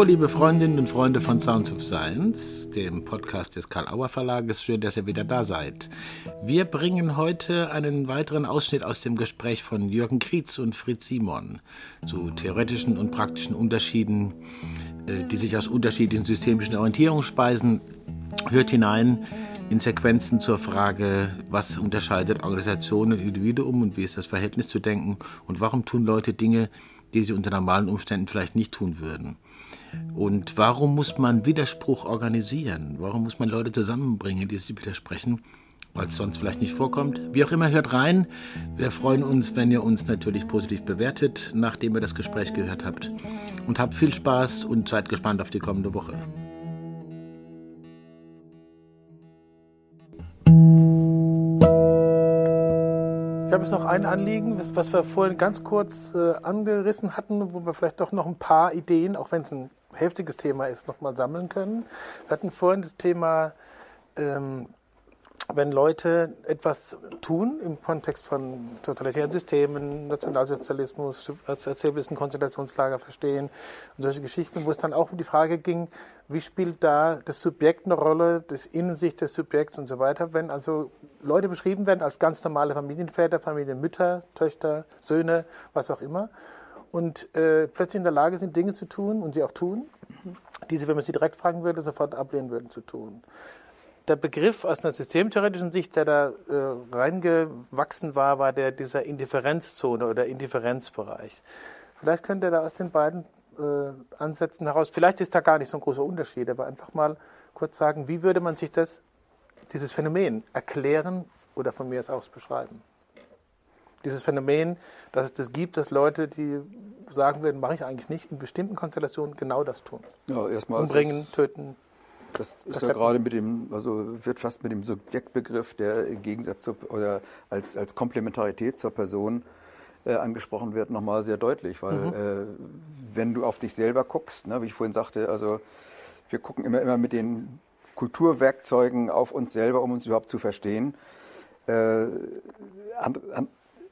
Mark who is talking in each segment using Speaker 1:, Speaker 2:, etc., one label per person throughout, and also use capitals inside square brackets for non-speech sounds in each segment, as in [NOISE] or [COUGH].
Speaker 1: Hallo, liebe Freundinnen und Freunde von Sounds of Science, dem Podcast des Karl-Auer Verlages. Schön, dass ihr wieder da seid. Wir bringen heute einen weiteren Ausschnitt aus dem Gespräch von Jürgen Krietz und Fritz Simon zu theoretischen und praktischen Unterschieden, äh, die sich aus unterschiedlichen systemischen Orientierungen speisen. Hört hinein in Sequenzen zur Frage, was unterscheidet Organisation und Individuum und wie ist das Verhältnis zu denken und warum tun Leute Dinge, die sie unter normalen Umständen vielleicht nicht tun würden. Und warum muss man Widerspruch organisieren? Warum muss man Leute zusammenbringen, die sich widersprechen? Weil es sonst vielleicht nicht vorkommt. Wie auch immer, hört rein. Wir freuen uns, wenn ihr uns natürlich positiv bewertet, nachdem ihr das Gespräch gehört habt. Und habt viel Spaß und seid gespannt auf die kommende Woche.
Speaker 2: Ich habe jetzt noch ein Anliegen, was wir vorhin ganz kurz äh, angerissen hatten, wo wir vielleicht doch noch ein paar Ideen, auch wenn es ein heftiges Thema ist, nochmal sammeln können. Wir hatten vorhin das Thema ähm, wenn Leute etwas tun im Kontext von totalitären Systemen, Nationalsozialismus, als Erzählwissen, Konzentrationslager verstehen und solche Geschichten, wo es dann auch um die Frage ging, wie spielt da das Subjekt eine Rolle, das Innensicht des Subjekts und so weiter, wenn also Leute beschrieben werden als ganz normale Familienväter, Familienmütter, Töchter, Söhne, was auch immer, und äh, plötzlich in der Lage sind, Dinge zu tun und sie auch tun, die sie, wenn man sie direkt fragen würde, sofort ablehnen würden zu tun der Begriff aus einer systemtheoretischen Sicht, der da äh, reingewachsen war, war der dieser Indifferenzzone oder Indifferenzbereich. Vielleicht könnt ihr da aus den beiden äh, Ansätzen heraus, vielleicht ist da gar nicht so ein großer Unterschied, aber einfach mal kurz sagen, wie würde man sich das, dieses Phänomen erklären oder von mir aus beschreiben? Dieses Phänomen, dass es das gibt, dass Leute, die sagen würden, mache ich eigentlich nicht, in bestimmten Konstellationen genau das tun.
Speaker 3: Ja, erstmal
Speaker 2: Umbringen, töten,
Speaker 3: das ist das ja gerade mit dem, also wird fast mit dem Subjektbegriff, der im Gegensatz zu, oder als, als Komplementarität zur Person äh, angesprochen wird, nochmal sehr deutlich. Weil mhm. äh, wenn du auf dich selber guckst, ne, wie ich vorhin sagte, also wir gucken immer, immer mit den Kulturwerkzeugen auf uns selber, um uns überhaupt zu verstehen. Äh, an, an,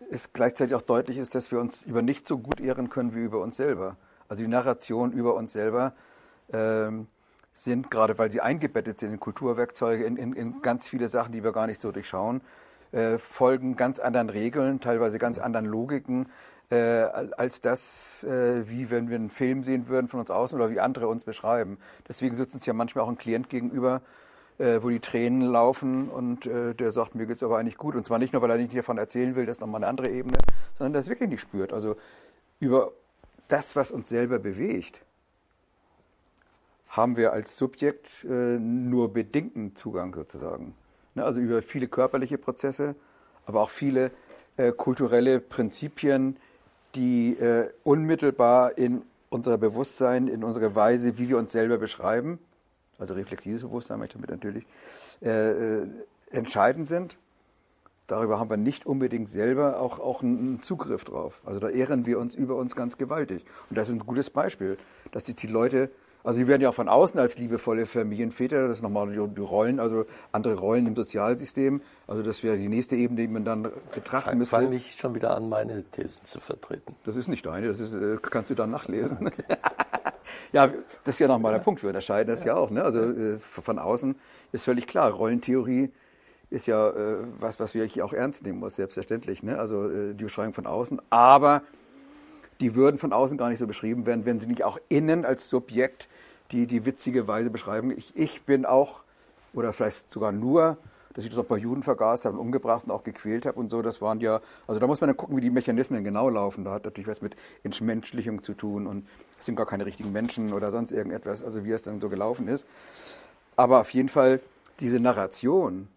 Speaker 3: ist gleichzeitig auch deutlich ist, dass wir uns über nicht so gut ehren können wie über uns selber. Also die Narration über uns selber. Ähm, sind, gerade weil sie eingebettet sind in Kulturwerkzeuge, in, in, in ganz viele Sachen, die wir gar nicht so durchschauen, äh, folgen ganz anderen Regeln, teilweise ganz anderen Logiken, äh, als das, äh, wie wenn wir einen Film sehen würden von uns außen oder wie andere uns beschreiben. Deswegen sitzt uns ja manchmal auch ein Klient gegenüber, äh, wo die Tränen laufen und äh, der sagt, mir geht's aber eigentlich gut. Und zwar nicht nur, weil er nicht davon erzählen will, das ist nochmal eine andere Ebene, sondern das wirklich nicht spürt. Also über das, was uns selber bewegt, haben wir als Subjekt äh, nur bedingten Zugang sozusagen. Ne, also über viele körperliche Prozesse, aber auch viele äh, kulturelle Prinzipien, die äh, unmittelbar in unser Bewusstsein, in unsere Weise, wie wir uns selber beschreiben, also reflexives Bewusstsein möchte ich damit natürlich, äh, äh, entscheidend sind. Darüber haben wir nicht unbedingt selber auch, auch einen Zugriff drauf. Also da ehren wir uns über uns ganz gewaltig. Und das ist ein gutes Beispiel, dass sich die Leute also sie werden ja auch von außen als liebevolle Familienväter, das ist nochmal die Rollen, also andere Rollen im Sozialsystem. Also das wäre die nächste Ebene, die man dann betrachten müsste.
Speaker 4: Fang nicht schon wieder an, meine Thesen zu vertreten.
Speaker 3: Das ist nicht deine, das ist, äh, kannst du dann nachlesen. Okay. [LAUGHS] ja, das ist ja nochmal der Punkt, wir unterscheiden das ja, ja auch. Ne? Also äh, von außen ist völlig klar, Rollentheorie ist ja äh, was, was wir hier auch ernst nehmen muss, selbstverständlich. Ne? Also die Beschreibung von außen. Aber die würden von außen gar nicht so beschrieben werden, wenn sie nicht auch innen als Subjekt die, die witzige Weise beschreiben. Ich, ich bin auch, oder vielleicht sogar nur, dass ich das auch bei Juden vergaß habe umgebracht und auch gequält habe und so. Das waren ja, also da muss man dann gucken, wie die Mechanismen genau laufen. Da hat natürlich was mit Entmenschlichung zu tun und es sind gar keine richtigen Menschen oder sonst irgendetwas, also wie es dann so gelaufen ist. Aber auf jeden Fall diese Narration,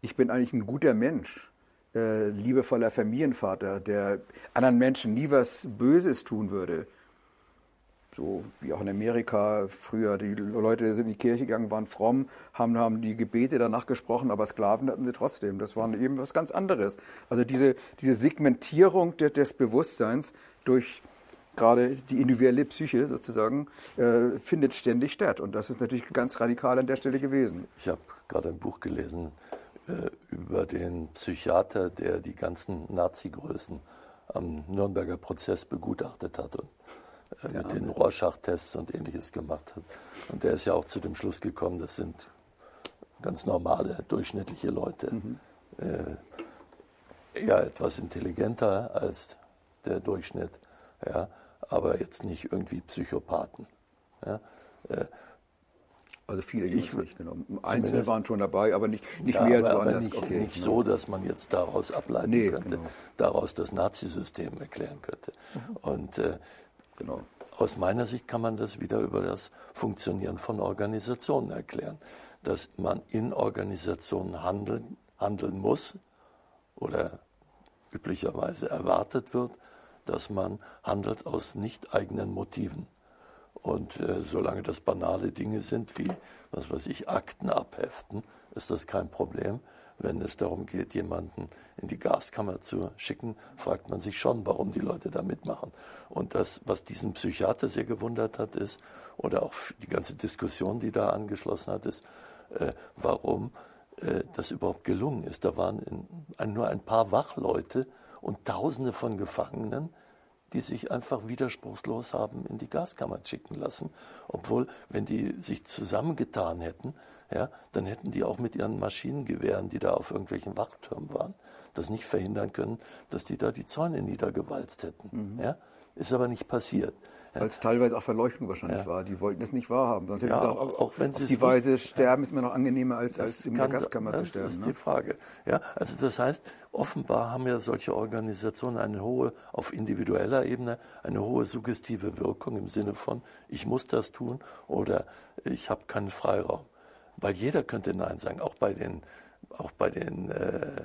Speaker 3: ich bin eigentlich ein guter Mensch, äh, liebevoller Familienvater, der anderen Menschen nie was Böses tun würde. So wie auch in Amerika früher. Die Leute sind in die Kirche gegangen, waren fromm, haben, haben die Gebete danach gesprochen, aber Sklaven hatten sie trotzdem. Das war eben was ganz anderes. Also diese, diese Segmentierung des, des Bewusstseins durch gerade die individuelle Psyche sozusagen, äh, findet ständig statt. Und das ist natürlich ganz radikal an der Stelle gewesen.
Speaker 4: Ich habe gerade ein Buch gelesen äh, über den Psychiater, der die ganzen Nazi-Größen am Nürnberger Prozess begutachtet hat. Und äh, mit den Rorschach-Tests und ähnliches gemacht hat. Und der ist ja auch zu dem Schluss gekommen, das sind ganz normale, durchschnittliche Leute. Mhm. Äh, eher etwas intelligenter als der Durchschnitt, ja, aber jetzt nicht irgendwie Psychopathen. Ja.
Speaker 3: Äh, also viele ich, nicht genommen. Einzelne waren schon dabei, aber nicht, nicht ja, mehr als
Speaker 4: aber, woanders. Nicht, okay, nicht genau. so, dass man jetzt daraus ableiten nee, könnte, genau. daraus das Nazisystem erklären könnte. Mhm. Und äh, genau. aus meiner Sicht kann man das wieder über das Funktionieren von Organisationen erklären. Dass man in Organisationen handeln, handeln muss oder üblicherweise erwartet wird, dass man handelt aus nicht eigenen Motiven. Und äh, solange das banale Dinge sind wie, was weiß ich, Akten abheften, ist das kein Problem. Wenn es darum geht, jemanden in die Gaskammer zu schicken, fragt man sich schon, warum die Leute da mitmachen. Und das, was diesen Psychiater sehr gewundert hat, ist, oder auch die ganze Diskussion, die da angeschlossen hat, ist, äh, warum äh, das überhaupt gelungen ist. Da waren in, nur ein paar Wachleute und Tausende von Gefangenen, die sich einfach widerspruchslos haben in die Gaskammer schicken lassen. Obwohl, wenn die sich zusammengetan hätten, ja, dann hätten die auch mit ihren Maschinengewehren, die da auf irgendwelchen Wachtürmen waren, das nicht verhindern können, dass die da die Zäune niedergewalzt hätten. Mhm. Ja. Ist aber nicht passiert.
Speaker 3: Weil es teilweise auch Verleuchtung wahrscheinlich ja. war. Die wollten es nicht wahrhaben. Sonst ja, auch, auch, auch, wenn sie auf die Weise sterben, ist mir noch angenehmer, als, als in der Gaskammer zu sterben.
Speaker 4: Das ist ne? die Frage. Ja, also das heißt, offenbar haben ja solche Organisationen eine hohe, auf individueller Ebene, eine hohe suggestive Wirkung im Sinne von, ich muss das tun oder ich habe keinen Freiraum. Weil jeder könnte Nein sagen, auch bei den, auch bei den äh,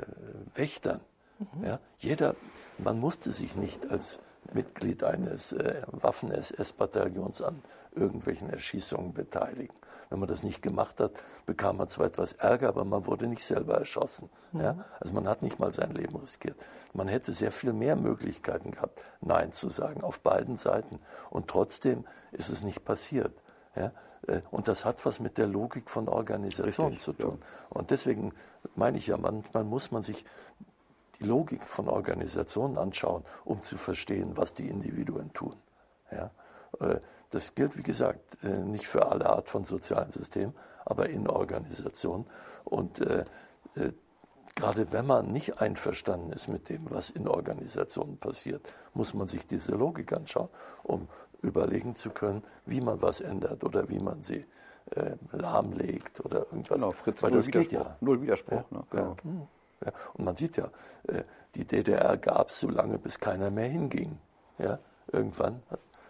Speaker 4: Wächtern. Mhm. Ja, jeder, man musste sich nicht als Mitglied eines äh, Waffen-SS-Bataillons an irgendwelchen Erschießungen beteiligen. Wenn man das nicht gemacht hat, bekam man zwar etwas Ärger, aber man wurde nicht selber erschossen. Mhm. Ja? Also man hat nicht mal sein Leben riskiert. Man hätte sehr viel mehr Möglichkeiten gehabt, Nein zu sagen, auf beiden Seiten. Und trotzdem ist es nicht passiert. Ja? Äh, und das hat was mit der Logik von Organisationen zu tun. Ja. Und deswegen meine ich ja, manchmal muss man sich die Logik von Organisationen anschauen, um zu verstehen, was die Individuen tun. Ja? Äh, das gilt, wie gesagt, äh, nicht für alle Art von sozialen Systemen, aber in Organisationen. Und äh, äh, gerade wenn man nicht einverstanden ist mit dem, was in Organisationen passiert, muss man sich diese Logik anschauen, um überlegen zu können, wie man was ändert oder wie man sie äh, lahmlegt oder irgendwas.
Speaker 3: Genau, Fritz, Weil das geht ja. Null Widerspruch. Ja, ne? genau.
Speaker 4: ja. Ja, und man sieht ja, äh, die DDR gab es so lange, bis keiner mehr hinging. Ja, irgendwann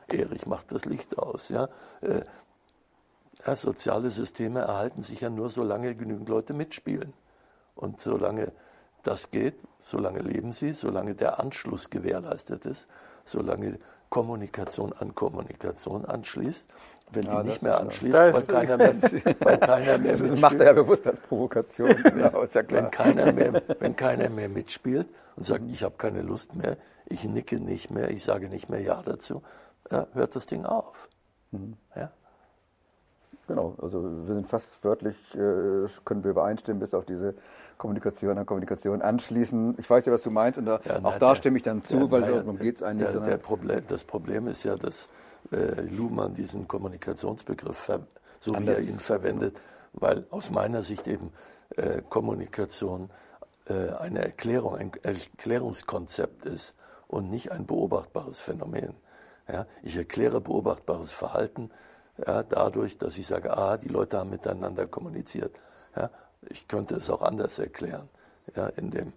Speaker 4: Erich macht das Licht aus. Ja, äh, ja, soziale Systeme erhalten sich ja nur, solange genügend Leute mitspielen. Und solange das geht, solange leben sie, solange der Anschluss gewährleistet ist, solange Kommunikation an Kommunikation anschließt. Wenn ja, die nicht mehr anschließt, weil keiner [LAUGHS] mehr, weil keiner mehr
Speaker 3: Das macht er ja bewusst als Provokation.
Speaker 4: ja, [LAUGHS] ist ja. Wenn, keiner mehr, [LAUGHS] wenn keiner mehr mitspielt und sagt, ich habe keine Lust mehr, ich nicke nicht mehr, ich sage nicht mehr Ja dazu, hört das Ding auf. Mhm. Ja?
Speaker 3: Genau, also wir sind fast wörtlich, äh, können wir übereinstimmen, bis auf diese Kommunikation an Kommunikation anschließen. Ich weiß ja, was du meinst und da, ja, auch nein, da stimme ich dann zu, ja, weil nein, darum geht es eigentlich.
Speaker 4: Der, der Problem, das Problem ist ja, dass äh, Luhmann diesen Kommunikationsbegriff, so wie er ihn verwendet, weil aus meiner Sicht eben äh, Kommunikation äh, eine Erklärung, ein Erklärungskonzept ist und nicht ein beobachtbares Phänomen. Ja, ich erkläre beobachtbares Verhalten ja, dadurch, dass ich sage, ah, die Leute haben miteinander kommuniziert. Ja, ich könnte es auch anders erklären. Ja, in dem,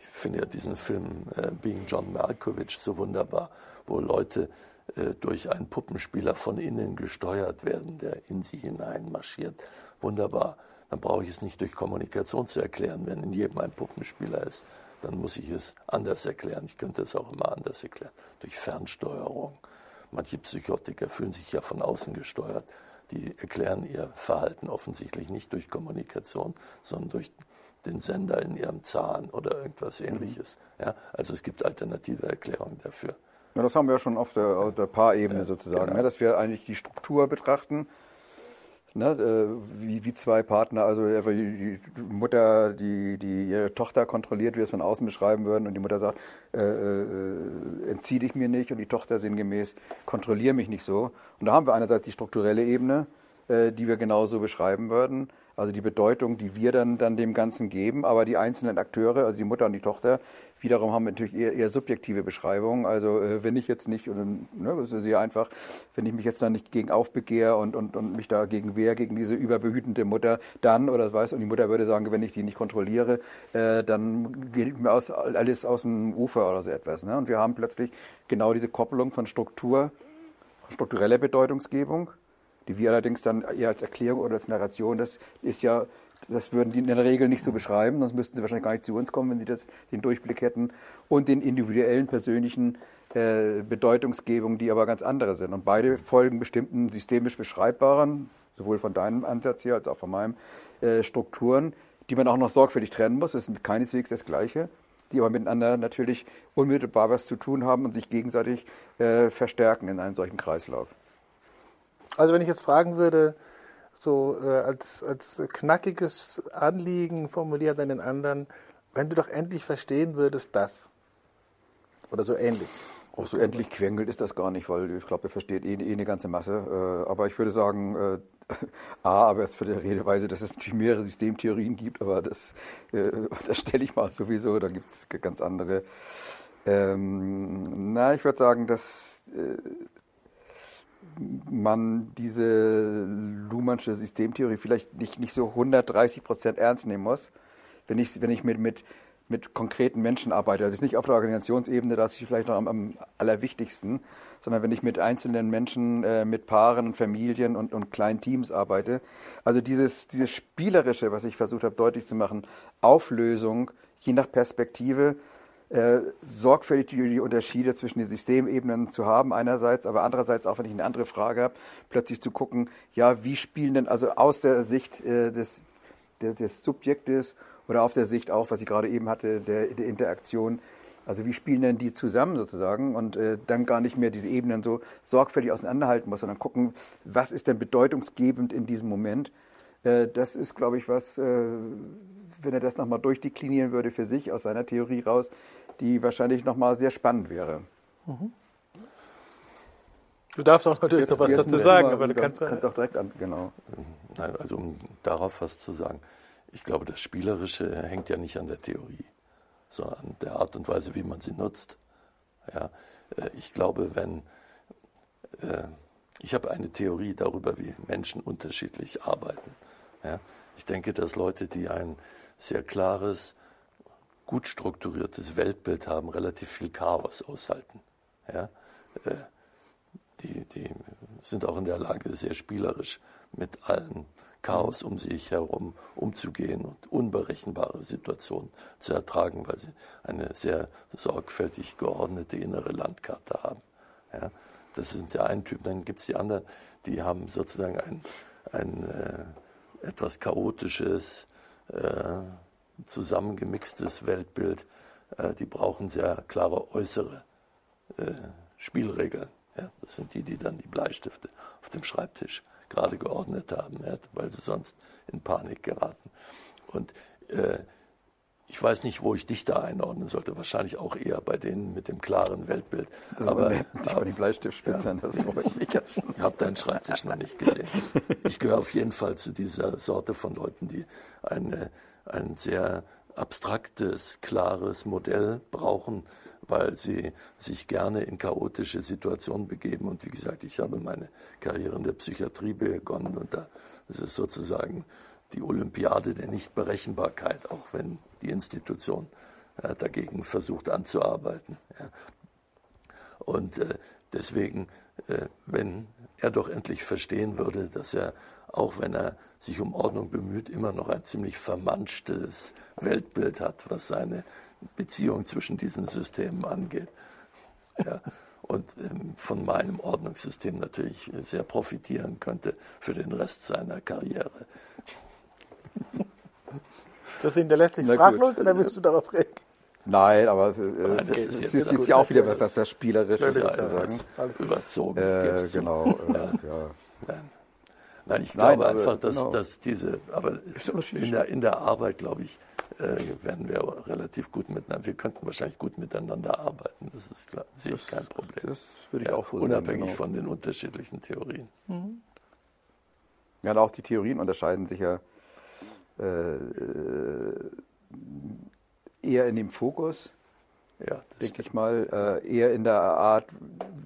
Speaker 4: ich finde ja diesen Film äh, Being John Malkovich so wunderbar, wo Leute äh, durch einen Puppenspieler von innen gesteuert werden, der in sie hinein marschiert. Wunderbar. Dann brauche ich es nicht durch Kommunikation zu erklären, wenn in jedem ein Puppenspieler ist. Dann muss ich es anders erklären. Ich könnte es auch immer anders erklären. Durch Fernsteuerung. Manche Psychotiker fühlen sich ja von außen gesteuert die erklären ihr Verhalten offensichtlich nicht durch Kommunikation, sondern durch den Sender in ihrem Zahn oder irgendwas mhm. ähnliches. Ja, also es gibt alternative Erklärungen dafür.
Speaker 3: Ja, das haben wir ja schon auf der, auf der Paarebene ja, sozusagen, genau. ne, dass wir eigentlich die Struktur betrachten, Ne, äh, wie, wie zwei Partner, also die Mutter, die, die ihre Tochter kontrolliert, wie wir es von außen beschreiben würden, und die Mutter sagt, äh, äh, entzieh dich mir nicht, und die Tochter sinngemäß, kontrolliere mich nicht so. Und da haben wir einerseits die strukturelle Ebene, äh, die wir genauso beschreiben würden, also die Bedeutung, die wir dann, dann dem Ganzen geben, aber die einzelnen Akteure, also die Mutter und die Tochter, wiederum haben natürlich eher, eher subjektive Beschreibungen. Also äh, wenn ich jetzt nicht, und, ne, das ist sehr einfach, wenn ich mich jetzt dann nicht gegen aufbegehre und, und, und mich dagegen wehre, gegen diese überbehütende Mutter, dann, oder das weiß, und die Mutter würde sagen, wenn ich die nicht kontrolliere, äh, dann geht mir aus, alles aus dem Ufer oder so etwas. Ne? Und wir haben plötzlich genau diese Koppelung von Struktur, struktureller Bedeutungsgebung, die wir allerdings dann eher als Erklärung oder als Narration, das ist ja das würden die in der Regel nicht so beschreiben, sonst müssten sie wahrscheinlich gar nicht zu uns kommen, wenn sie das, den Durchblick hätten. Und den individuellen, persönlichen äh, Bedeutungsgebungen, die aber ganz andere sind. Und beide folgen bestimmten systemisch beschreibbaren, sowohl von deinem Ansatz hier als auch von meinem, äh, Strukturen, die man auch noch sorgfältig trennen muss. Das ist keineswegs das Gleiche, die aber miteinander natürlich unmittelbar was zu tun haben und sich gegenseitig äh, verstärken in einem solchen Kreislauf.
Speaker 2: Also wenn ich jetzt fragen würde, so äh, als, als knackiges Anliegen formuliert an den anderen, wenn du doch endlich verstehen würdest, das. Oder so ähnlich.
Speaker 3: Auch so endlich quengelt ist das gar nicht, weil ich glaube, er versteht eh, eh, eine ganze Masse. Äh, aber ich würde sagen, äh, [LAUGHS] A, aber erst für die Redeweise, dass es natürlich mehrere Systemtheorien gibt, aber das, äh, [LAUGHS] das stelle ich mal sowieso, da gibt es ganz andere. Ähm, na, ich würde sagen, dass äh, man diese Luhmannsche Systemtheorie vielleicht nicht, nicht so 130 Prozent ernst nehmen muss, wenn ich, wenn ich mit, mit, mit konkreten Menschen arbeite. Also nicht auf der Organisationsebene, das ist vielleicht noch am, am allerwichtigsten, sondern wenn ich mit einzelnen Menschen, äh, mit Paaren, Familien und, und kleinen Teams arbeite. Also dieses, dieses Spielerische, was ich versucht habe deutlich zu machen, Auflösung, je nach Perspektive, äh, sorgfältig die Unterschiede zwischen den Systemebenen zu haben einerseits, aber andererseits auch, wenn ich eine andere Frage habe, plötzlich zu gucken, ja, wie spielen denn also aus der Sicht äh, des, der, des Subjektes oder auf der Sicht auch, was ich gerade eben hatte, der, der Interaktion, also wie spielen denn die zusammen sozusagen und äh, dann gar nicht mehr diese Ebenen so sorgfältig auseinanderhalten muss, sondern gucken, was ist denn bedeutungsgebend in diesem Moment. Äh, das ist, glaube ich, was, äh, wenn er das nochmal durchdeklinieren würde für sich aus seiner Theorie raus, die wahrscheinlich nochmal sehr spannend wäre. Mhm.
Speaker 2: Du darfst auch natürlich noch was dazu sagen, aber du kannst, kannst auch direkt an,
Speaker 4: genau. Nein, also um darauf was zu sagen. Ich glaube, das Spielerische hängt ja nicht an der Theorie, sondern an der Art und Weise, wie man sie nutzt. Ja, äh, ich glaube, wenn äh, ich habe eine Theorie darüber, wie Menschen unterschiedlich arbeiten. Ja, ich denke, dass Leute, die ein sehr klares, gut strukturiertes Weltbild haben, relativ viel Chaos aushalten. Ja? Äh, die, die sind auch in der Lage, sehr spielerisch mit allen Chaos um sich herum umzugehen und unberechenbare Situationen zu ertragen, weil sie eine sehr sorgfältig geordnete innere Landkarte haben. Ja? Das sind der einen Typ. Dann gibt es die anderen, die haben sozusagen ein, ein äh, etwas chaotisches, äh, zusammengemixtes Weltbild. Äh, die brauchen sehr klare äußere äh, Spielregeln. Ja, das sind die, die dann die Bleistifte auf dem Schreibtisch gerade geordnet haben, ja, weil sie sonst in Panik geraten. Und äh, ich weiß nicht, wo ich dich da einordnen sollte. Wahrscheinlich auch eher bei denen mit dem klaren Weltbild.
Speaker 3: Das aber nicht bei den Bleistiftspitzern. Ja, [LAUGHS] Ich
Speaker 4: habe deinen Schreibtisch noch nicht gesehen. Ich gehöre auf jeden Fall zu dieser Sorte von Leuten, die eine, ein sehr abstraktes, klares Modell brauchen, weil sie sich gerne in chaotische Situationen begeben. Und wie gesagt, ich habe meine Karriere in der Psychiatrie begonnen und da ist es sozusagen die Olympiade der Nichtberechenbarkeit, auch wenn die Institution äh, dagegen versucht anzuarbeiten. Ja. Und äh, deswegen, äh, wenn er doch endlich verstehen würde, dass er, auch wenn er sich um Ordnung bemüht, immer noch ein ziemlich vermanschtes Weltbild hat, was seine Beziehung zwischen diesen Systemen angeht. Ja, und ähm, von meinem Ordnungssystem natürlich sehr profitieren könnte für den Rest seiner Karriere.
Speaker 2: Das hinterlässt dich sprachlos oder willst du darauf reagieren?
Speaker 3: Nein, aber es, äh, Nein, das ist, ist, jetzt, ist ja auch wieder was, was Spielerisches
Speaker 4: sozusagen. Überzogen.
Speaker 3: Äh, genau. Äh, ja.
Speaker 4: Ja. Nein, ich glaube Nein, einfach, dass, genau. dass diese, aber in der, in der Arbeit, glaube ich, äh, werden wir relativ gut miteinander, wir könnten wahrscheinlich gut miteinander arbeiten, das ist klar, sehe ich kein Problem. Das würde ich ja, auch so Unabhängig sehen, genau. von den unterschiedlichen Theorien. Mhm.
Speaker 3: Ja, auch die Theorien unterscheiden sich ja eher in dem Fokus, ja, denke ich mal, äh, eher in der Art,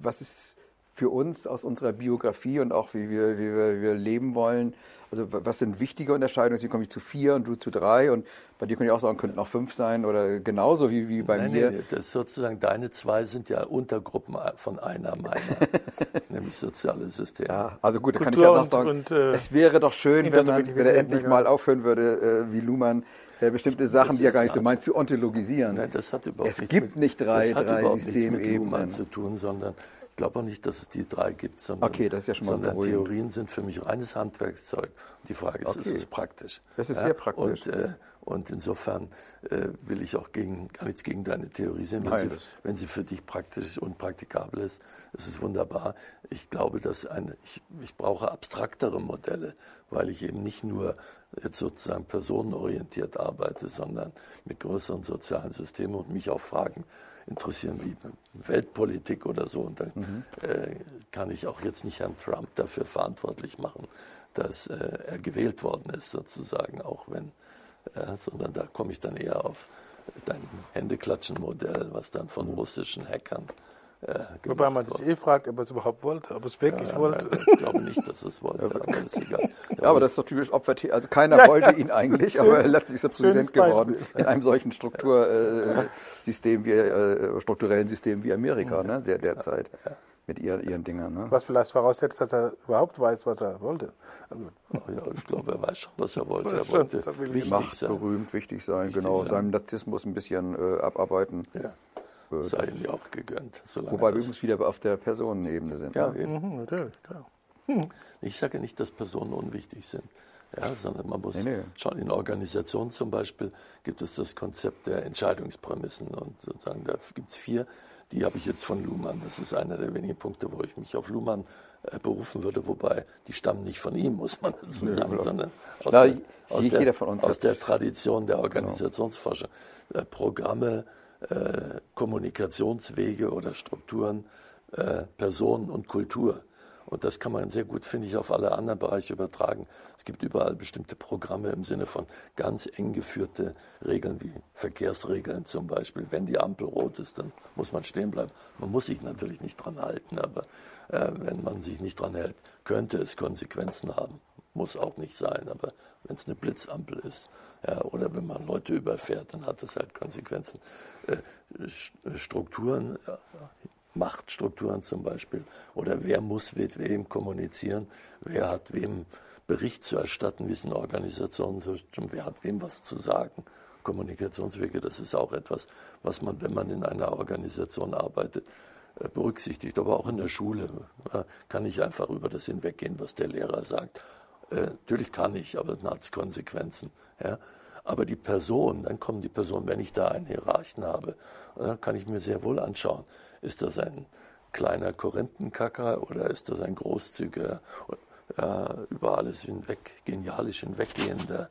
Speaker 3: was ist für uns aus unserer Biografie und auch wie wir, wie wir, wie wir leben wollen. Also was sind wichtige Unterscheidungen? Wie komme ich zu vier und du zu drei? Und bei dir könnte ich auch sagen, könnten auch fünf sein oder genauso wie, wie bei
Speaker 4: nein,
Speaker 3: mir.
Speaker 4: Nee, das ist sozusagen deine zwei sind ja Untergruppen von einer meiner, [LAUGHS] nämlich soziale Systeme. Ja,
Speaker 3: also gut, da kann ich ja noch sagen, und, äh, es wäre doch schön, wenn, man, wenn er endlich mal aufhören würde, äh, wie Luhmann äh, bestimmte Sachen, die er gar nicht so meint, zu ontologisieren.
Speaker 4: Nein, das hat überhaupt
Speaker 3: es gibt mit, nicht drei, drei Systemebenen.
Speaker 4: zu tun, sondern glaube auch nicht, dass es die drei gibt, sondern,
Speaker 3: okay, ja
Speaker 4: sondern Theorien sind für mich reines Handwerkszeug. Die Frage ist, okay. ist es praktisch?
Speaker 3: Das ist ja? sehr praktisch.
Speaker 4: Und, äh, und insofern äh, will ich auch gegen, gar nichts gegen deine Theorie sehen. Wenn, Nein, sie, wenn sie für dich praktisch und praktikabel ist, ist es wunderbar. Ich glaube, dass eine, ich, ich brauche abstraktere Modelle, weil ich eben nicht nur jetzt sozusagen personenorientiert arbeite, sondern mit größeren sozialen Systemen und mich auch fragen, interessieren wie Weltpolitik oder so. Und dann mhm. äh, kann ich auch jetzt nicht Herrn Trump dafür verantwortlich machen, dass äh, er gewählt worden ist, sozusagen, auch wenn, äh, sondern da komme ich dann eher auf dein Händeklatschen-Modell, was dann von russischen Hackern
Speaker 2: äh, Wobei man sich eh fragt, ob er es überhaupt wollte, ob es wirklich ja, wollte.
Speaker 4: Ich glaube nicht, dass es wollte, [LAUGHS]
Speaker 3: aber ist egal. Ja, aber das ist doch typisch Opfer. Also keiner ja, wollte ihn eigentlich, schön, aber letztlich ist er Präsident geworden in einem solchen Struktursystem wie, äh, strukturellen System wie Amerika, ne, der derzeit. Mit ihren, ihren Dingern. Ne?
Speaker 2: Was vielleicht voraussetzt, dass er überhaupt weiß, was er wollte.
Speaker 4: Also, ja, ich glaube, er weiß schon, was er wollte. Er wollte
Speaker 3: wichtig Macht, sein. berühmt, wichtig sein, wichtig genau. Sein. Seinem Narzissmus ein bisschen äh, abarbeiten.
Speaker 4: Ja. Äh, Sei ihm auch gegönnt.
Speaker 3: Wobei wir übrigens wieder auf der Personenebene sind.
Speaker 4: Ja, ne? mhm, natürlich, klar. Hm. Ich sage nicht, dass Personen unwichtig sind. Ja, sondern man muss nee, nee. schon in Organisationen zum Beispiel gibt es das Konzept der Entscheidungsprämissen und sozusagen da gibt es vier, die habe ich jetzt von Luhmann. Das ist einer der wenigen Punkte, wo ich mich auf Luhmann äh, berufen würde, wobei die stammen nicht von ihm, muss man dazu sagen, ja, sondern aus, Na, der, aus, der, aus der, Tradition der. Organisationsforschung. Genau. Äh, Programme, äh, Kommunikationswege oder Strukturen, äh, Personen und Kultur. Und das kann man sehr gut, finde ich, auf alle anderen Bereiche übertragen. Es gibt überall bestimmte Programme im Sinne von ganz eng geführte Regeln wie Verkehrsregeln zum Beispiel. Wenn die Ampel rot ist, dann muss man stehen bleiben. Man muss sich natürlich nicht dran halten, aber äh, wenn man sich nicht dran hält, könnte es Konsequenzen haben. Muss auch nicht sein, aber wenn es eine Blitzampel ist ja, oder wenn man Leute überfährt, dann hat das halt Konsequenzen. Äh, Strukturen, Machtstrukturen zum Beispiel, oder wer muss mit wem kommunizieren, wer hat wem Bericht zu erstatten, wie es in Organisationen so wer hat wem was zu sagen. Kommunikationswege, das ist auch etwas, was man, wenn man in einer Organisation arbeitet, äh, berücksichtigt. Aber auch in der Schule kann ich einfach über das hinweggehen, was der Lehrer sagt. Äh, natürlich kann ich, aber dann hat es Konsequenzen. Ja? Aber die Person, dann kommen die Personen, wenn ich da einen Hierarchen habe, äh, kann ich mir sehr wohl anschauen, ist das ein kleiner Korinthenkacker oder ist das ein großzügiger, äh, über alles hinweg, genialisch hinweggehender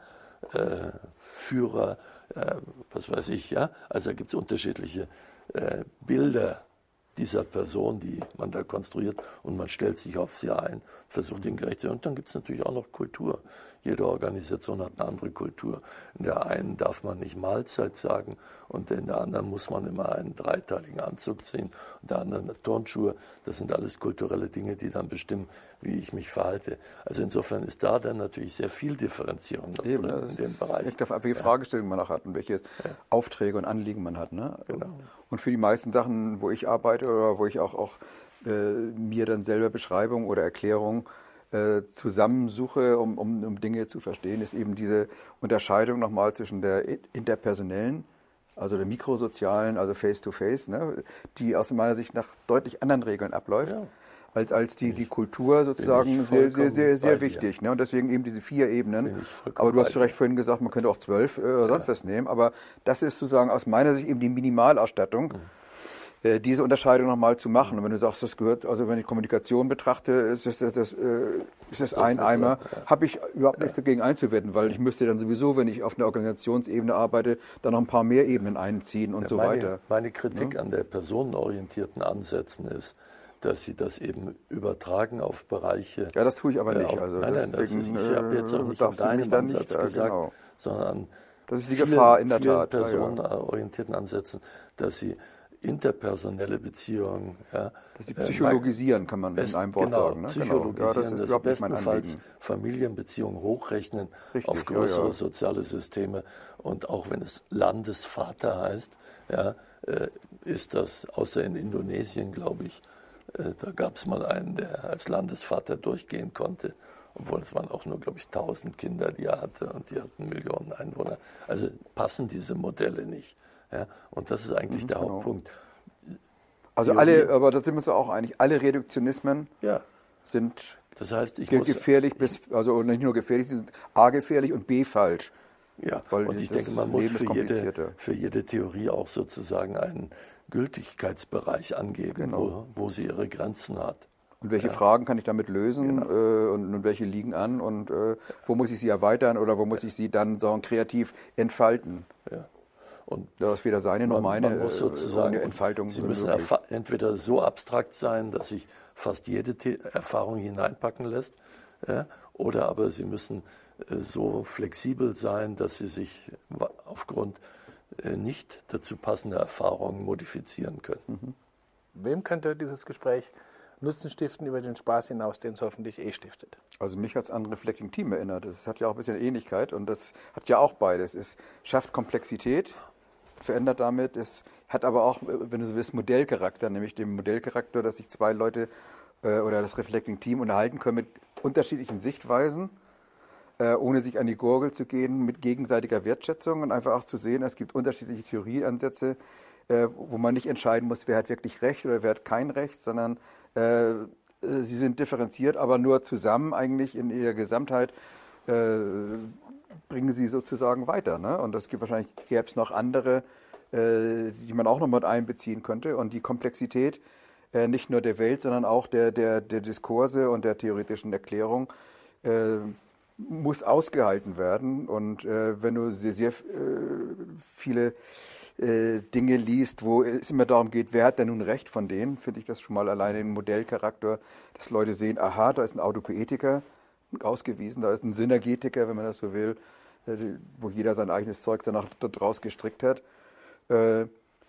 Speaker 4: äh, Führer, äh, was weiß ich, ja? Also da gibt es unterschiedliche äh, Bilder dieser Person, die man da konstruiert und man stellt sich auf sie ein, versucht ihnen gerecht zu sein. Und dann gibt es natürlich auch noch Kultur. Jede Organisation hat eine andere Kultur. In der einen darf man nicht Mahlzeit sagen und in der anderen muss man immer einen dreiteiligen Anzug ziehen und der anderen Turnschuhe. Das sind alles kulturelle Dinge, die dann bestimmen, wie ich mich verhalte. Also insofern ist da dann natürlich sehr viel Differenzierung
Speaker 3: Eben, drin in dem Bereich. Hängt auf welche Fragestellungen man auch hat und welche ja. Aufträge und Anliegen man hat. Ne? Genau. Und für die meisten Sachen, wo ich arbeite oder wo ich auch, auch äh, mir dann selber Beschreibung oder Erklärung äh, zusammensuche, um, um, um Dinge zu verstehen, ist eben diese Unterscheidung nochmal zwischen der interpersonellen, also der mikrosozialen, also Face-to-Face, -face, ne, die aus meiner Sicht nach deutlich anderen Regeln abläuft. Ja. Als, als die, die Kultur sozusagen sehr, sehr, sehr, sehr wichtig. Ne? Und deswegen eben diese vier Ebenen. Aber du hast zu Recht vorhin gesagt, man könnte auch zwölf äh, oder sonst ja. was nehmen. Aber das ist sozusagen aus meiner Sicht eben die Minimalausstattung. Mhm äh, diese Unterscheidung nochmal zu machen. Und wenn du sagst, das gehört, also wenn ich Kommunikation betrachte, ist das, das, das, äh, ist das ein Eimer, habe ich überhaupt nichts dagegen einzuwenden, weil ich müsste dann sowieso, wenn ich auf einer Organisationsebene arbeite, dann noch ein paar mehr Ebenen einziehen und
Speaker 4: Ja,
Speaker 3: so
Speaker 4: meine,
Speaker 3: weiter.
Speaker 4: Meine Kritik an der personenorientierten Ansätzen ist, dass sie das eben übertragen auf Bereiche.
Speaker 3: Ja, das tue ich aber
Speaker 4: äh,
Speaker 3: nicht.
Speaker 4: Auf,
Speaker 3: Also
Speaker 4: nein, nein, das ist, ich habe jetzt auch
Speaker 3: äh,
Speaker 4: nicht an
Speaker 3: da nicht,
Speaker 4: Ansatz
Speaker 3: ja,
Speaker 4: gesagt,
Speaker 3: genau.
Speaker 4: sondern an
Speaker 3: Das ist die
Speaker 4: vielen,
Speaker 3: Gefahr in der
Speaker 4: vielen
Speaker 3: Tat. Ja, ja.
Speaker 4: personenorientierten Ansätzen, dass sie interpersonelle Beziehungen, ja,
Speaker 3: sie
Speaker 4: äh,
Speaker 3: psychologisieren, kann man
Speaker 4: Best,
Speaker 3: in einem Wort
Speaker 4: genau,
Speaker 3: sagen. Ne?
Speaker 4: Psychologisieren,
Speaker 3: Ja, das ist mein
Speaker 4: bestenfalls. Familienbeziehungen hochrechnen
Speaker 3: Richtig,
Speaker 4: auf größere
Speaker 3: ja.
Speaker 4: soziale Systeme. Und auch wenn es Landesvater heißt, ja, äh, ist das, außer in Indonesien, glaube ich, äh, da gab es mal einen, der als Landesvater durchgehen konnte. Obwohl es waren auch nur, glaube ich, 1000 Kinder, die er hatte und die hatten Millionen Einwohner. Also passen diese Modelle nicht. Ja? Und das ist eigentlich der
Speaker 3: genau.
Speaker 4: Hauptpunkt.
Speaker 3: Also
Speaker 4: Theorie-
Speaker 3: alle, aber da sind wir uns auch einig, alle Reduktionismen
Speaker 4: Ja,
Speaker 3: sind
Speaker 4: das heißt, ich
Speaker 3: ge-
Speaker 4: muss,
Speaker 3: gefährlich bis, also nicht nur gefährlich, sie sind A gefährlich und B falsch.
Speaker 4: Ja,
Speaker 3: Weil
Speaker 4: und ich denke, man muss für jede, für jede Theorie auch sozusagen einen Gültigkeitsbereich angeben,
Speaker 3: Genau.
Speaker 4: wo, wo sie ihre Grenzen hat.
Speaker 3: Und welche Fragen kann ich damit lösen
Speaker 4: Genau.
Speaker 3: äh, und, und welche liegen an und äh, wo muss ich sie erweitern oder wo muss ich sie dann so kreativ entfalten?
Speaker 4: Ja. Und
Speaker 3: Da ist weder seine noch
Speaker 4: man,
Speaker 3: meine
Speaker 4: man muss
Speaker 3: äh,
Speaker 4: sozusagen,
Speaker 3: Entfaltung
Speaker 4: sie müssen entweder so abstrakt sein, dass sich fast jede The Erfahrung hineinpacken lässt, ja, oder aber sie müssen äh, so flexibel sein, dass sie sich aufgrund nicht dazu passender Erfahrungen modifizieren können.
Speaker 3: Mhm.
Speaker 2: Wem könnte dieses Gespräch Nutzen stiften über den Spaß hinaus, den es hoffentlich eh stiftet?
Speaker 3: Also mich hat es an Reflecting Team erinnert. Das hat ja auch ein bisschen Ähnlichkeit und das hat ja auch beides. Es schafft Komplexität, verändert damit, es hat aber auch, wenn du so willst, Modellcharakter, nämlich den Modellcharakter, dass sich zwei Leute äh, oder das Reflecting Team unterhalten können mit unterschiedlichen Sichtweisen, äh, ohne sich an die Gurgel zu gehen, mit gegenseitiger Wertschätzung und einfach auch zu sehen, es gibt unterschiedliche Theorieansätze, äh, wo man nicht entscheiden muss, wer hat wirklich Recht oder wer hat kein Recht, sondern äh, äh, sie sind differenziert, aber nur zusammen eigentlich in ihrer Gesamtheit äh, bringen sie sozusagen weiter. Ne? Und es gibt wahrscheinlich gäbe es noch andere, äh, die man auch noch mit einbeziehen könnte. Und die Komplexität äh, nicht nur der Welt, sondern auch der, der, der Diskurse und der theoretischen Erklärung muss ausgehalten werden. Und wenn du sehr, sehr viele äh, Dinge liest, wo es immer darum geht, wer hat denn nun Recht von denen, finde ich das schon mal alleine ein Modellcharakter, dass Leute sehen, aha, da ist ein Autopoetiker ausgewiesen, da ist ein Synergetiker, wenn man das so will, äh, wo jeder sein eigenes Zeug danach daraus gestrickt hat, äh,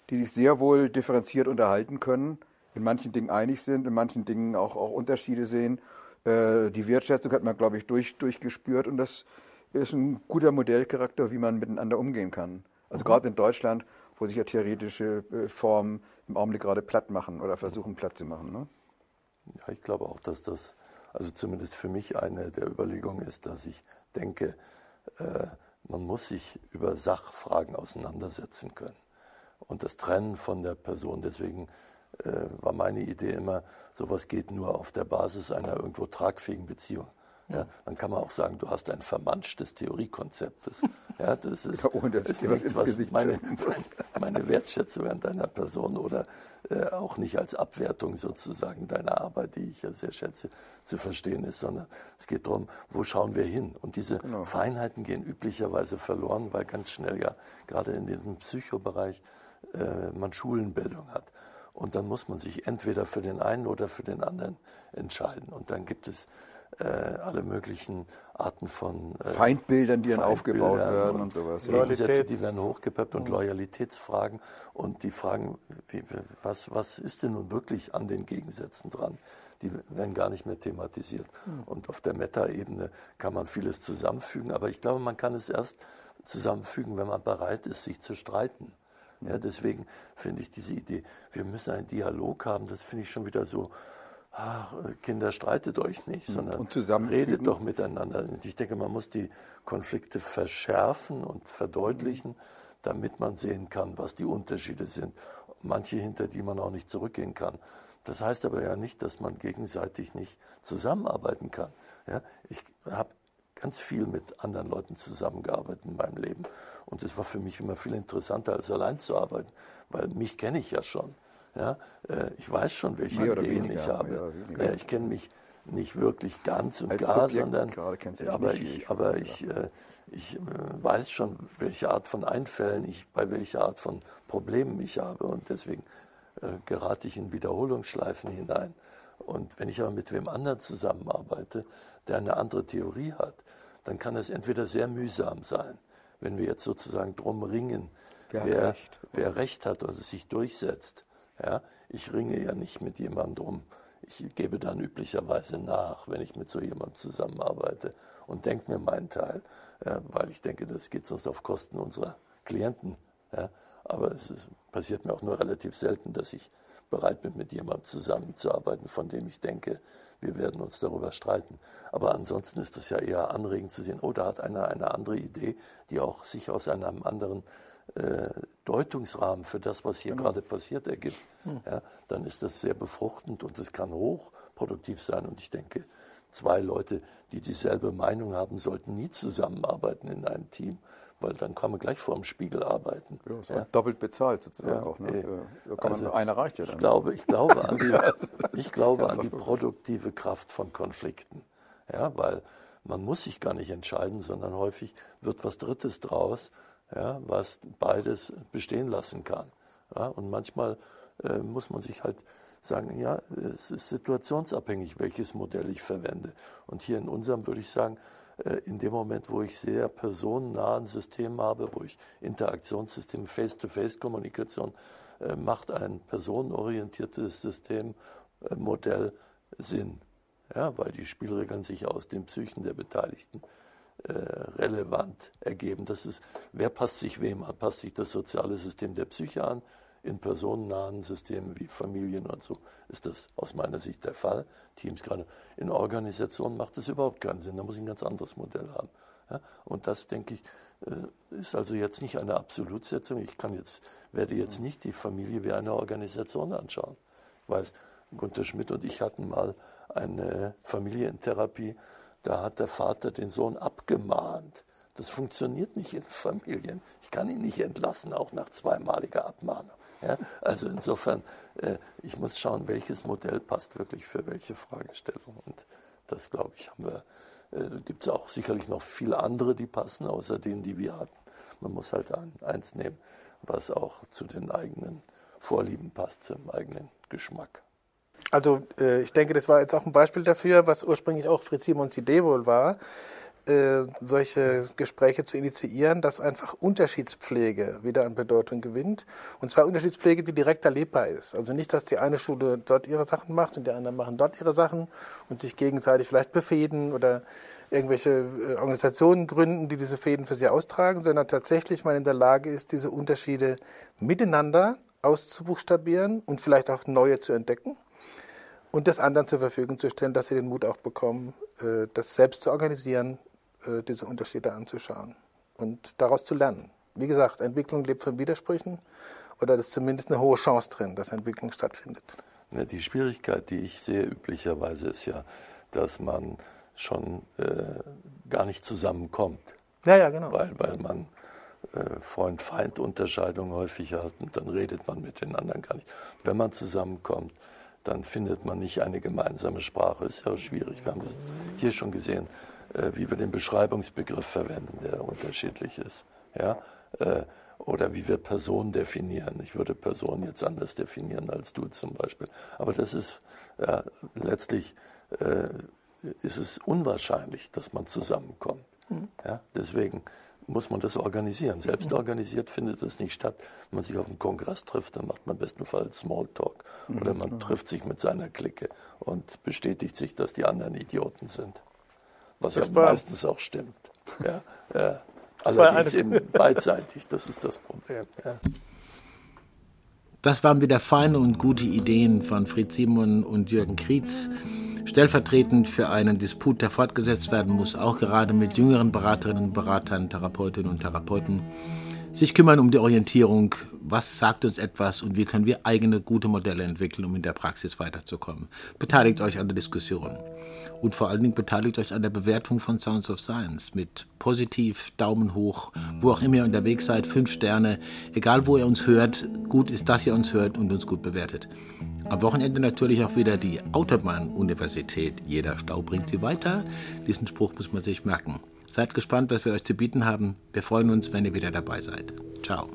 Speaker 3: die sich sehr wohl differenziert unterhalten können, in manchen Dingen einig sind, in manchen Dingen auch, auch Unterschiede sehen. Die Wertschätzung hat man, glaube ich, durch, durchgespürt und das ist ein guter Modellcharakter, wie man miteinander umgehen kann. Also gerade in Deutschland, wo sich ja theoretische äh, Formen im Augenblick gerade platt machen oder versuchen platt zu machen. Ne?
Speaker 4: Ja, ich glaube auch, dass das, also zumindest für mich eine der Überlegungen ist, dass ich denke, äh, man muss sich über Sachfragen auseinandersetzen können und das Trennen von der Person. Deswegen äh, war meine Idee immer, sowas geht nur auf der Basis einer irgendwo tragfähigen Beziehung. Ja, dann kann man auch sagen, du hast ein vermanschtes Theoriekonzeptes. Ja, das ist,
Speaker 3: Ja, ohne dass
Speaker 4: ist nichts, was meine, [LAUGHS] [LAUGHS] meine Wertschätzung an deiner Person oder äh, auch nicht als Abwertung sozusagen deiner Arbeit, die ich ja sehr schätze, zu verstehen ist, sondern es geht darum, wo schauen wir hin? Und diese
Speaker 3: Genau.
Speaker 4: Feinheiten gehen üblicherweise verloren, weil ganz schnell ja gerade in diesem Psychobereich äh, man Schulenbildung hat. Und dann muss man sich entweder für den einen oder für den anderen entscheiden. Und dann gibt es äh, alle möglichen Arten von äh,
Speaker 3: Feindbildern, die dann aufgebaut werden und sowas. Ja.
Speaker 2: Loyalität.
Speaker 4: Gegensätze, die werden hochgepeppt und Loyalitätsfragen und die Fragen, wie, was, was ist denn nun wirklich an den Gegensätzen dran? Die werden gar nicht mehr thematisiert. Und auf der Meta-Ebene kann man vieles zusammenfügen, aber ich glaube, man kann es erst zusammenfügen, wenn man bereit ist, sich zu streiten. Ja, deswegen finde ich diese Idee, wir müssen einen Dialog haben, das finde ich schon wieder so, ach, Kinder, streitet euch nicht, sondern
Speaker 3: Und zusammenfügen.
Speaker 4: redet doch miteinander. Und Ich denke, man muss die Konflikte verschärfen und verdeutlichen, damit man sehen kann, was die Unterschiede sind. Manche, hinter die man auch nicht zurückgehen kann. Das heißt aber ja nicht, dass man gegenseitig nicht zusammenarbeiten kann. Ja, ich habe ganz viel mit anderen Leuten zusammengearbeitet in meinem Leben. Und es war für mich immer viel interessanter, als allein zu arbeiten, weil mich kenne ich ja schon. Ja, äh, ich weiß schon, welche Ideen weniger, ich habe. Ja, ich kenne mich nicht wirklich ganz und Als gar, Subjekt sondern aber ich, aber ich, äh, ich äh, weiß schon, welche Art von Einfällen ich bei welcher Art von Problemen ich habe und deswegen gerate ich in Wiederholungsschleifen hinein. Und wenn ich aber mit wem anderen zusammenarbeite, der eine andere Theorie hat, dann kann es entweder sehr mühsam sein, wenn wir jetzt sozusagen drum ringen, wer, wer, recht. wer recht hat und es sich durchsetzt. Ja, ich ringe ja nicht mit jemandem drum. Ich gebe dann üblicherweise nach, wenn ich mit so jemandem zusammenarbeite und denke mir meinen Teil, ja, weil ich denke, das geht sonst auf Kosten unserer Klienten. Ja. Aber es ist, passiert mir auch nur relativ selten, dass ich bereit bin, mit jemandem zusammenzuarbeiten, von dem ich denke, wir werden uns darüber streiten. Aber ansonsten ist es ja eher anregend zu sehen, oh, da hat einer eine andere Idee, die auch sich aus einem anderen äh, Deutungsrahmen für das, was hier genau. gerade passiert, ergibt. Hm. Ja, dann ist das sehr befruchtend und es kann hochproduktiv sein. Und ich denke, zwei Leute, die dieselbe Meinung haben, sollten nie zusammenarbeiten in einem Team, weil dann kann man gleich vor dem Spiegel arbeiten.
Speaker 3: Ja, ja. Doppelt bezahlt sozusagen ja, auch. Ne? Äh,
Speaker 4: also, einer reicht ja dann. Ich glaube, ich glaube an die, [LAUGHS] ich glaube an die produktive Kraft von Konflikten. Ja, weil man muss sich gar nicht entscheiden, sondern häufig wird was Drittes draus, ja, was beides bestehen lassen kann. Ja, und manchmal äh, muss man sich halt sagen, ja, es ist situationsabhängig, welches Modell ich verwende. Und hier in unserem würde ich sagen, äh, in dem Moment, wo ich sehr personennahen System habe, wo ich Interaktionssystem, Face-to-Face-Kommunikation, äh, macht ein personenorientiertes Systemmodell äh, Sinn. Ja, weil die Spielregeln sich aus den Psychen der Beteiligten relevant ergeben. Das ist, wer passt sich wem an? Passt sich das soziale System der Psyche an? In personennahen Systemen wie Familien und so ist das aus meiner Sicht der Fall. Teams gerade in Organisationen macht das überhaupt keinen Sinn. Da muss ich ein ganz anderes Modell haben. Ja? Und das, denke ich, äh, ist also jetzt nicht eine Absolutsetzung. Ich kann jetzt, werde jetzt nicht die Familie wie eine Organisation anschauen. Ich weiß, Gunter Schmidt und ich hatten mal eine Familientherapie, da hat der Vater den Sohn abgemahnt. Das funktioniert nicht in Familien. Ich kann ihn nicht entlassen, auch nach zweimaliger Abmahnung. Ja, also insofern, äh, ich muss schauen, welches Modell passt wirklich für welche Fragestellung. Und das, glaube ich, haben wir. Äh, Gibt es auch sicherlich noch viele andere, die passen, außer denen, die wir hatten. Man muss halt ein, eins nehmen, was auch zu den eigenen Vorlieben passt, zum eigenen Geschmack.
Speaker 2: Also äh, ich denke, das war jetzt auch ein Beispiel dafür, was ursprünglich auch Fritz Simons Idee wohl war, äh, solche Gespräche zu initiieren, dass einfach Unterschiedspflege wieder an Bedeutung gewinnt. Und zwar Unterschiedspflege, die direkt erlebbar ist. Also nicht, dass die eine Schule dort ihre Sachen macht und die anderen machen dort ihre Sachen und sich gegenseitig vielleicht befehden oder irgendwelche äh, Organisationen gründen, die diese Fäden für sie austragen, sondern tatsächlich man in der Lage ist, diese Unterschiede miteinander auszubuchstabieren und vielleicht auch neue zu entdecken und das anderen zur Verfügung zu stellen, dass sie den Mut auch bekommen, äh, das selbst zu organisieren, äh, diese Unterschiede anzuschauen und daraus zu lernen. Wie gesagt, Entwicklung lebt von Widersprüchen oder das ist zumindest eine hohe Chance drin, dass Entwicklung stattfindet.
Speaker 4: Ja, die Schwierigkeit, die ich sehe üblicherweise, ist ja, dass man schon äh, gar nicht zusammenkommt.
Speaker 2: Ja, ja, genau.
Speaker 4: Weil, weil man äh, Freund-Feind-Unterscheidung häufig hat und dann redet man mit den anderen gar nicht. Wenn man zusammenkommt, dann findet man nicht eine gemeinsame Sprache. Ist ja schwierig. Wir haben das hier schon gesehen, äh, wie wir den Beschreibungsbegriff verwenden, der unterschiedlich ist. Ja? Äh, oder wie wir Person definieren. Ich würde Person jetzt anders definieren als du zum Beispiel. Aber das ist ja, letztlich äh, ist es unwahrscheinlich, dass man zusammenkommt. Mhm. Ja? Deswegen muss man das organisieren. Selbst organisiert findet das nicht statt. Wenn man sich auf einem Kongress trifft, dann macht man bestenfalls Smalltalk. Oder man trifft sich mit seiner Clique und bestätigt sich, dass die anderen Idioten sind. Was das ja meistens auch stimmt. [LAUGHS] Ja, ja. Allerdings eben beidseitig, das ist das Problem. Ja.
Speaker 1: Das waren wieder feine und gute Ideen von Fritz Simon und Jürgen Krietz stellvertretend für einen Disput, der fortgesetzt werden muss, auch gerade mit jüngeren Beraterinnen und Beratern, Therapeutinnen und Therapeuten. sich kümmern um die Orientierung, was sagt uns etwas und wie können wir eigene gute Modelle entwickeln, um in der Praxis weiterzukommen. Beteiligt euch an der Diskussion und vor allen Dingen beteiligt euch an der Bewertung von Sounds of Science mit positiv, Daumen hoch, wo auch immer ihr unterwegs seid, fünf Sterne, egal wo ihr uns hört, gut ist, dass ihr uns hört und uns gut bewertet. Am Wochenende natürlich auch wieder die Autobahn-Universität. Jeder Stau bringt sie weiter. Diesen Spruch muss man sich merken. Seid gespannt, was wir euch zu bieten haben. Wir freuen uns, wenn ihr wieder dabei seid. Ciao.